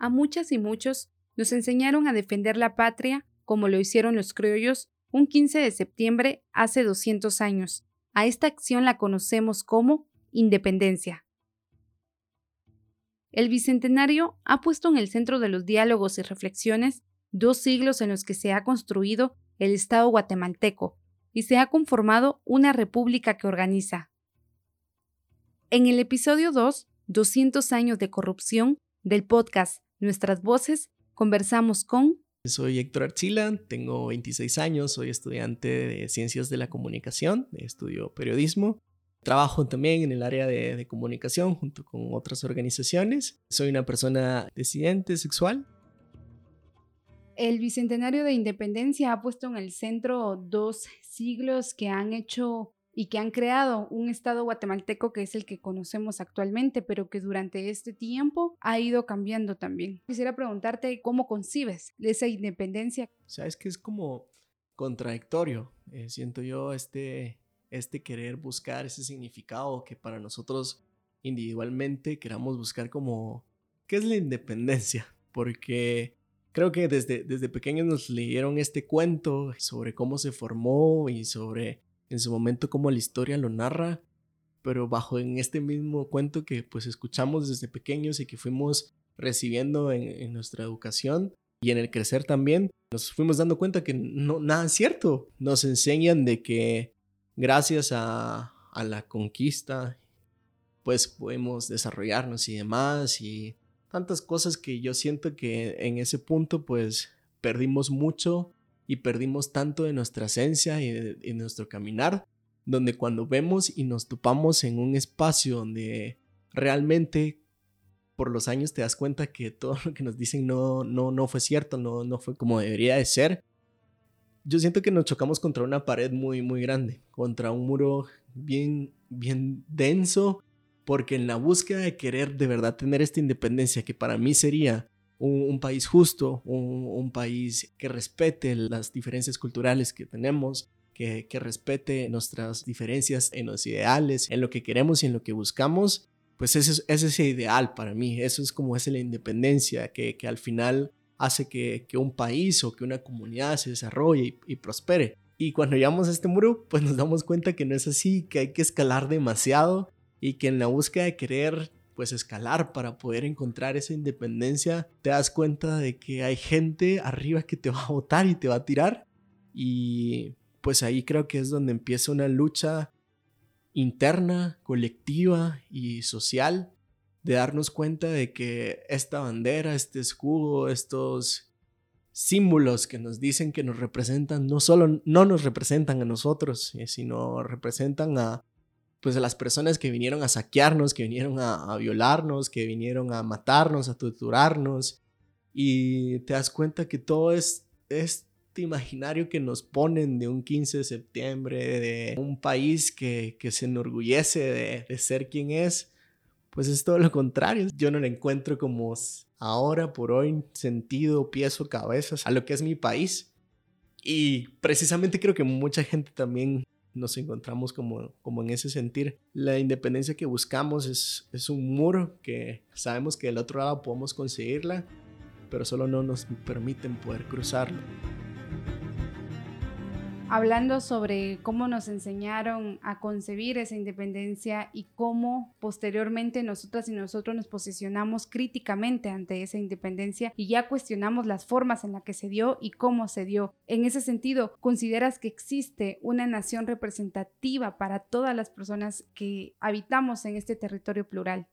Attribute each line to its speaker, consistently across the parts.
Speaker 1: a muchas y muchos nos enseñaron a defender la patria como lo hicieron los criollos un 15 de septiembre hace 200 años. A esta acción la conocemos como independencia. El Bicentenario ha puesto en el centro de los diálogos y reflexiones dos siglos en los que se ha construido el Estado guatemalteco y se ha conformado una república que organiza. En el episodio 2, 200 años de corrupción, del podcast Nuestras Voces, conversamos con...
Speaker 2: Soy Héctor Archila, tengo 26 años, soy estudiante de Ciencias de la Comunicación, estudio periodismo. Trabajo también en el área de, de comunicación junto con otras organizaciones. Soy una persona disidente sexual,
Speaker 1: el Bicentenario de Independencia ha puesto en el centro dos siglos que han hecho y que han creado un Estado guatemalteco que es el que conocemos actualmente, pero que durante este tiempo ha ido cambiando también. Quisiera preguntarte cómo concibes esa independencia.
Speaker 2: O sea, es que es como contradictorio, eh, siento yo, este, este querer buscar ese significado que para nosotros individualmente queramos buscar como, ¿qué es la independencia? Porque Creo que desde, desde pequeños nos leyeron este cuento sobre cómo se formó y sobre en su momento cómo la historia lo narra, pero bajo en este mismo cuento que pues escuchamos desde pequeños y que fuimos recibiendo en, nuestra educación y en el crecer también, nos fuimos dando cuenta que no, nada es cierto. Nos enseñan de que gracias a, a la conquista pues podemos desarrollarnos y demás y tantas cosas que yo siento que en ese punto pues perdimos mucho y perdimos tanto de nuestra esencia y de, nuestro caminar, donde cuando vemos y nos topamos en un espacio donde realmente por los años te das cuenta que todo lo que nos dicen no, no, no fue cierto, no, no fue como debería de ser. Yo siento que nos chocamos contra una pared muy, muy grande, contra un muro bien, bien denso porque en la búsqueda de querer de verdad tener esta independencia, que para mí sería un, país justo, un, país que respete las diferencias culturales que tenemos, que, respete nuestras diferencias en los ideales, en lo que queremos y en lo que buscamos, pues ese es, ese ideal para mí, eso es como es la independencia, que, al final hace que, un país o que una comunidad se desarrolle y, y prospere. Y cuando llegamos a este muro, pues nos damos cuenta que no es así, que hay que escalar demasiado y que en la búsqueda de querer pues escalar para poder encontrar esa independencia, te das cuenta de que hay gente arriba que te va a votar y te va a tirar. Y pues ahí creo que es donde empieza una lucha interna, colectiva y social de darnos cuenta de que esta bandera, este escudo, estos símbolos que nos dicen que nos representan, no solo no nos representan a nosotros, eh, sino representan a pues a las personas que vinieron a saquearnos, que vinieron a, violarnos, que vinieron a matarnos, a torturarnos. Y te das cuenta que todo es este imaginario que nos ponen de un 15 de septiembre, de un país que, se enorgullece de, de ser quien es, pues es todo lo contrario. Yo no le encuentro como ahora, por hoy, sentido, pies o cabezas a lo que es mi país. Y precisamente creo que mucha gente también nos encontramos como, como en ese sentir. La independencia que buscamos es, es un muro que sabemos que del otro lado podemos conseguirla, pero solo no nos permiten poder cruzarlo
Speaker 1: hablando sobre cómo nos enseñaron a concebir esa independencia y cómo posteriormente nosotras y nosotros nos posicionamos críticamente ante esa independencia y ya cuestionamos las formas en las que se dio y cómo se dio. En ese sentido, ¿consideras que existe una nación representativa para todas las personas que habitamos en este territorio plural?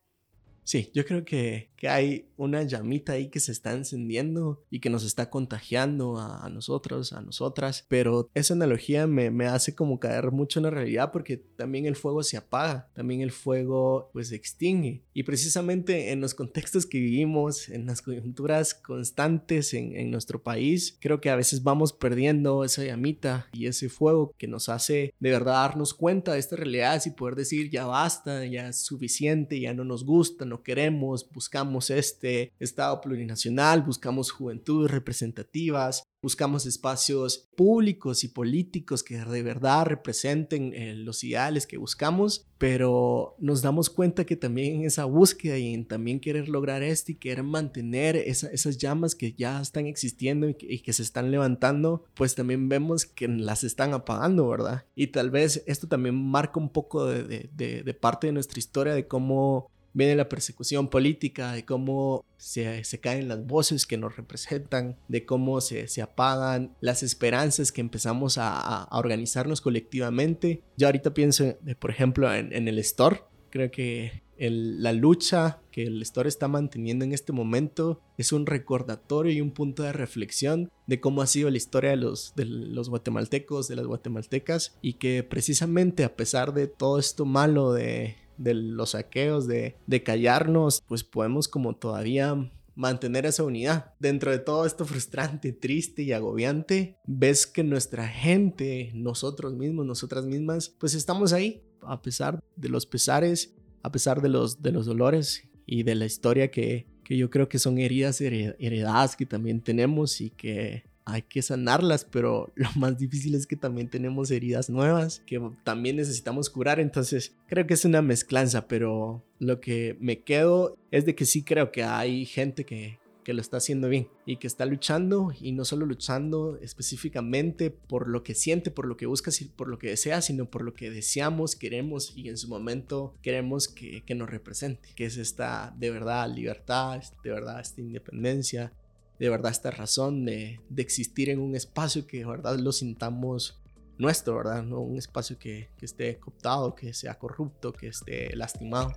Speaker 2: Sí, yo creo que, que, hay una llamita ahí que se está encendiendo y que nos está contagiando a, nosotros, a nosotras, pero esa analogía me, me, hace como caer mucho en la realidad porque también el fuego se apaga, también el fuego pues se extingue. Y precisamente en los contextos que vivimos, en las coyunturas constantes en, en nuestro país, creo que a veces vamos perdiendo esa llamita y ese fuego que nos hace de verdad darnos cuenta de esta realidad y poder decir ya basta, ya es suficiente, ya no nos gusta, no queremos, buscamos este Estado plurinacional, buscamos juventudes representativas, buscamos espacios públicos y políticos que de verdad representen eh, los ideales que buscamos, pero nos damos cuenta que también en esa búsqueda y en también querer lograr esto y querer mantener esas llamas que ya están existiendo y que, se están levantando, pues también vemos que las están apagando, ¿verdad? Y tal vez esto también marca un poco de parte de nuestra historia de cómo viene la persecución política, de cómo se, se, caen las voces que nos representan, de cómo se, se apagan las esperanzas que empezamos a, a, organizarnos colectivamente. Yo ahorita pienso, por ejemplo, en, en el store. Creo que el, la lucha que el store está manteniendo en este momento es un recordatorio y un punto de reflexión de cómo ha sido la historia de los, de los guatemaltecos, de las guatemaltecas, y que precisamente a pesar de todo esto malo de, de los saqueos, de, de callarnos, pues podemos como todavía mantener esa unidad. Dentro de todo esto frustrante, triste y agobiante, ves que nuestra gente, nosotros mismos, nosotras mismas, pues estamos ahí, a pesar de los pesares, a pesar de los, de los dolores y de la historia que, que yo creo que son heridas heredadas que también tenemos y que hay que sanarlas, pero lo más difícil es que también tenemos heridas nuevas que también necesitamos curar, entonces creo que es una mezclanza, pero lo que me quedo es de que sí creo que hay gente que, que lo está haciendo bien y que está luchando y no solo luchando específicamente por lo que siente, por lo que busca, por lo que desea, sino por lo que deseamos, queremos y en su momento queremos que, que nos represente, que es esta de verdad libertad, de verdad esta independencia, de verdad esta razón de, existir en un espacio que de verdad lo sintamos nuestro, ¿verdad? No un espacio que, que esté cooptado, que sea corrupto, que esté lastimado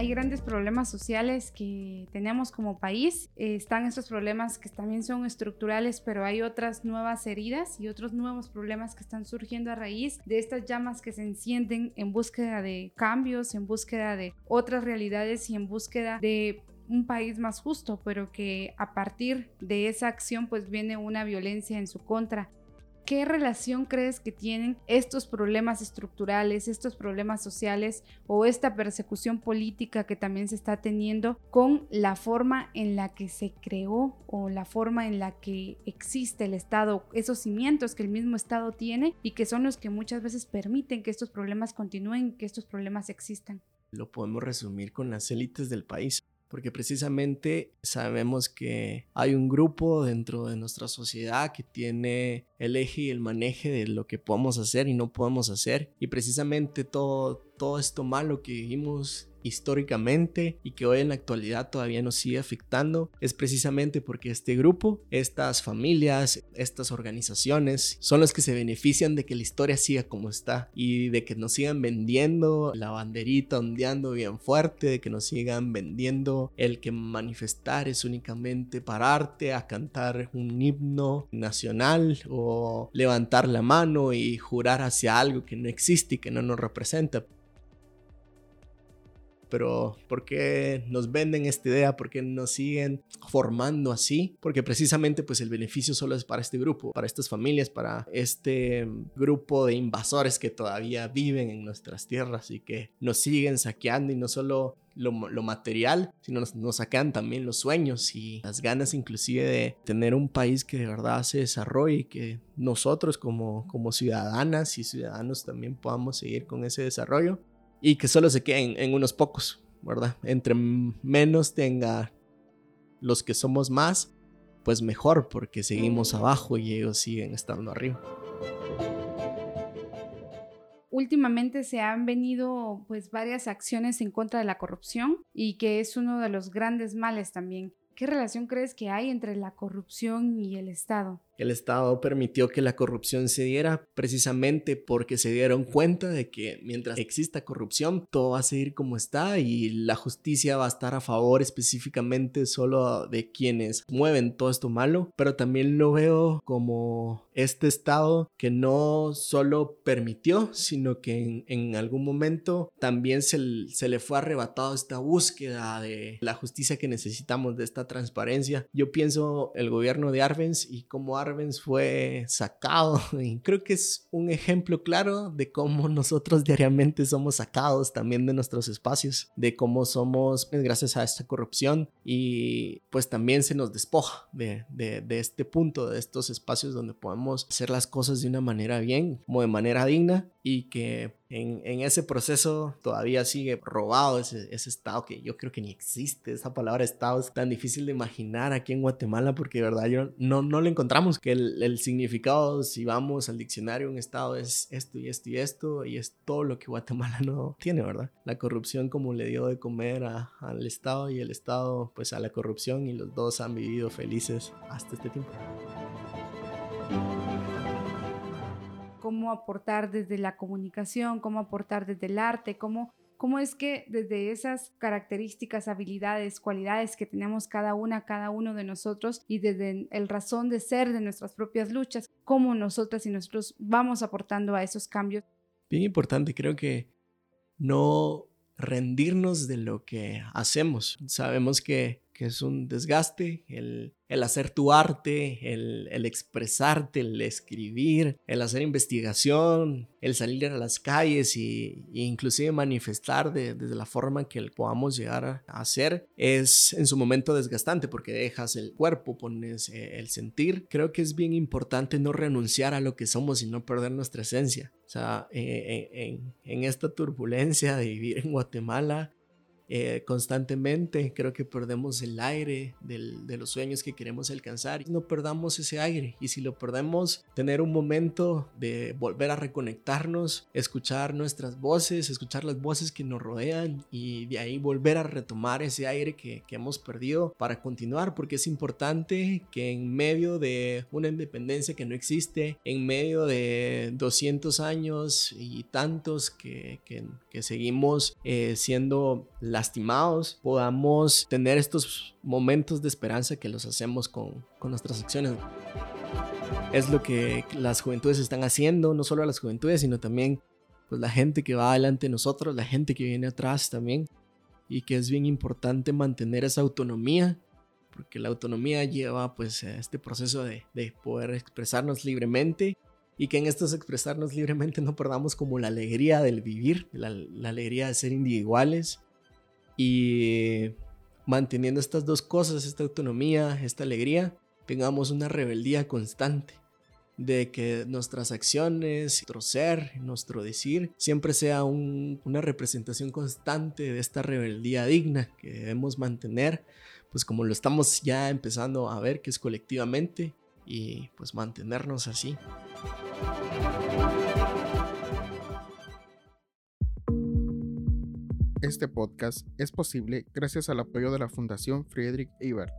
Speaker 1: hay grandes problemas sociales que tenemos como país. Eh, están estos problemas que también son estructurales, pero hay otras nuevas heridas y otros nuevos problemas que están surgiendo a raíz de estas llamas que se encienden en búsqueda de cambios, en búsqueda de otras realidades y en búsqueda de un país más justo, pero que a partir de esa acción pues viene una violencia en su contra. ¿Qué relación crees que tienen estos problemas estructurales, estos problemas sociales o esta persecución política que también se está teniendo con la forma en la que se creó o la forma en la que existe el Estado, esos cimientos que el mismo Estado tiene y que son los que muchas veces permiten que estos problemas continúen, que estos problemas existan?
Speaker 2: Lo podemos resumir con las élites del país porque precisamente sabemos que hay un grupo dentro de nuestra sociedad que tiene el eje y el maneje de lo que podemos hacer y no podemos hacer y precisamente todo, todo esto malo que vivimos históricamente y que hoy en la actualidad todavía nos sigue afectando es precisamente porque este grupo, estas familias, estas organizaciones son los que se benefician de que la historia siga como está y de que nos sigan vendiendo la banderita ondeando bien fuerte, de que nos sigan vendiendo el que manifestar es únicamente pararte a cantar un himno nacional o levantar la mano y jurar hacia algo que no existe y que no nos representa pero ¿por qué nos venden esta idea? ¿Por qué nos siguen formando así? Porque precisamente pues el beneficio solo es para este grupo, para estas familias, para este grupo de invasores que todavía viven en nuestras tierras y que nos siguen saqueando y no solo lo, material, sino nos, nos, sacan también los sueños y las ganas inclusive de tener un país que de verdad se desarrolle y que nosotros como, como ciudadanas y ciudadanos también podamos seguir con ese desarrollo y que solo se queden en unos pocos, ¿verdad? Entre menos tenga los que somos más, pues mejor, porque seguimos abajo y ellos siguen estando arriba.
Speaker 1: Últimamente se han venido pues varias acciones en contra de la corrupción y que es uno de los grandes males también. ¿Qué relación crees que hay entre la corrupción y el Estado?
Speaker 2: El Estado permitió que la corrupción se diera precisamente porque se dieron cuenta de que mientras exista corrupción, todo va a seguir como está y la justicia va a estar a favor específicamente solo de quienes mueven todo esto malo, pero también lo veo como este Estado que no solo permitió, sino que en, algún momento también se, se le fue arrebatado esta búsqueda de la justicia que necesitamos, de esta transparencia. Yo pienso el gobierno de Arbenz y cómo Arbenz Fue sacado. Y creo que es un ejemplo claro de cómo nosotros diariamente somos sacados también de nuestros espacios, de cómo somos pues, gracias a esta corrupción y pues también se nos despoja de, de, de este punto, de estos espacios donde podemos hacer las cosas de una manera bien, como de manera digna y que en, en, ese proceso todavía sigue robado ese, ese, estado que yo creo que ni existe. Esa palabra estado es tan difícil de imaginar aquí en Guatemala porque de verdad yo no, no le encontramos que el, el, significado, si vamos al diccionario, un estado es esto y esto y esto y es todo lo que Guatemala no tiene, ¿verdad? La corrupción como le dio de comer a, al Estado y el Estado pues a la corrupción y los dos han vivido felices hasta este tiempo
Speaker 1: cómo aportar desde la comunicación, cómo aportar desde el arte, cómo, cómo es que desde esas características, habilidades, cualidades que tenemos cada una, cada uno de nosotros y desde el razón de ser de nuestras propias luchas, cómo nosotras y nosotros vamos aportando a esos cambios.
Speaker 2: Bien importante, creo que no rendirnos de lo que hacemos. Sabemos que, es un desgaste el el hacer tu arte, el, el, expresarte, el escribir, el hacer investigación, el salir a las calles y, e inclusive manifestar de, desde la forma que podamos llegar a hacer es en su momento desgastante porque dejas el cuerpo, pones eh, el sentir. Creo que es bien importante no renunciar a lo que somos y no perder nuestra esencia. O sea, eh, en, en esta turbulencia de vivir en Guatemala, eh, constantemente. Creo que perdemos el aire de los sueños que queremos alcanzar. No perdamos ese aire. Y si lo perdemos, tener un momento de volver a reconectarnos, escuchar nuestras voces, escuchar las voces que nos rodean y de ahí volver a retomar ese aire que, hemos perdido para continuar. Porque es importante que en medio de una independencia que no existe, en medio de 200 años y tantos que seguimos eh, siendo la lastimados, podamos tener estos momentos de esperanza que los hacemos con, con nuestras acciones. Es lo que las juventudes están haciendo, no solo las juventudes, sino también pues, la gente que va adelante de nosotros, la gente que viene atrás también. Y que es bien importante mantener esa autonomía, porque la autonomía lleva pues a este proceso de, de poder expresarnos libremente y que en estos expresarnos libremente no perdamos como la alegría del vivir, la, la alegría de ser individuales y manteniendo estas dos cosas, esta autonomía, esta alegría, tengamos una rebeldía constante de que nuestras acciones, nuestro ser, nuestro decir, siempre sea una representación constante de esta rebeldía digna que debemos mantener, pues como lo estamos ya empezando a ver que es colectivamente y pues mantenernos así.
Speaker 3: Este podcast es posible gracias al apoyo de la Fundación Friedrich Ebert.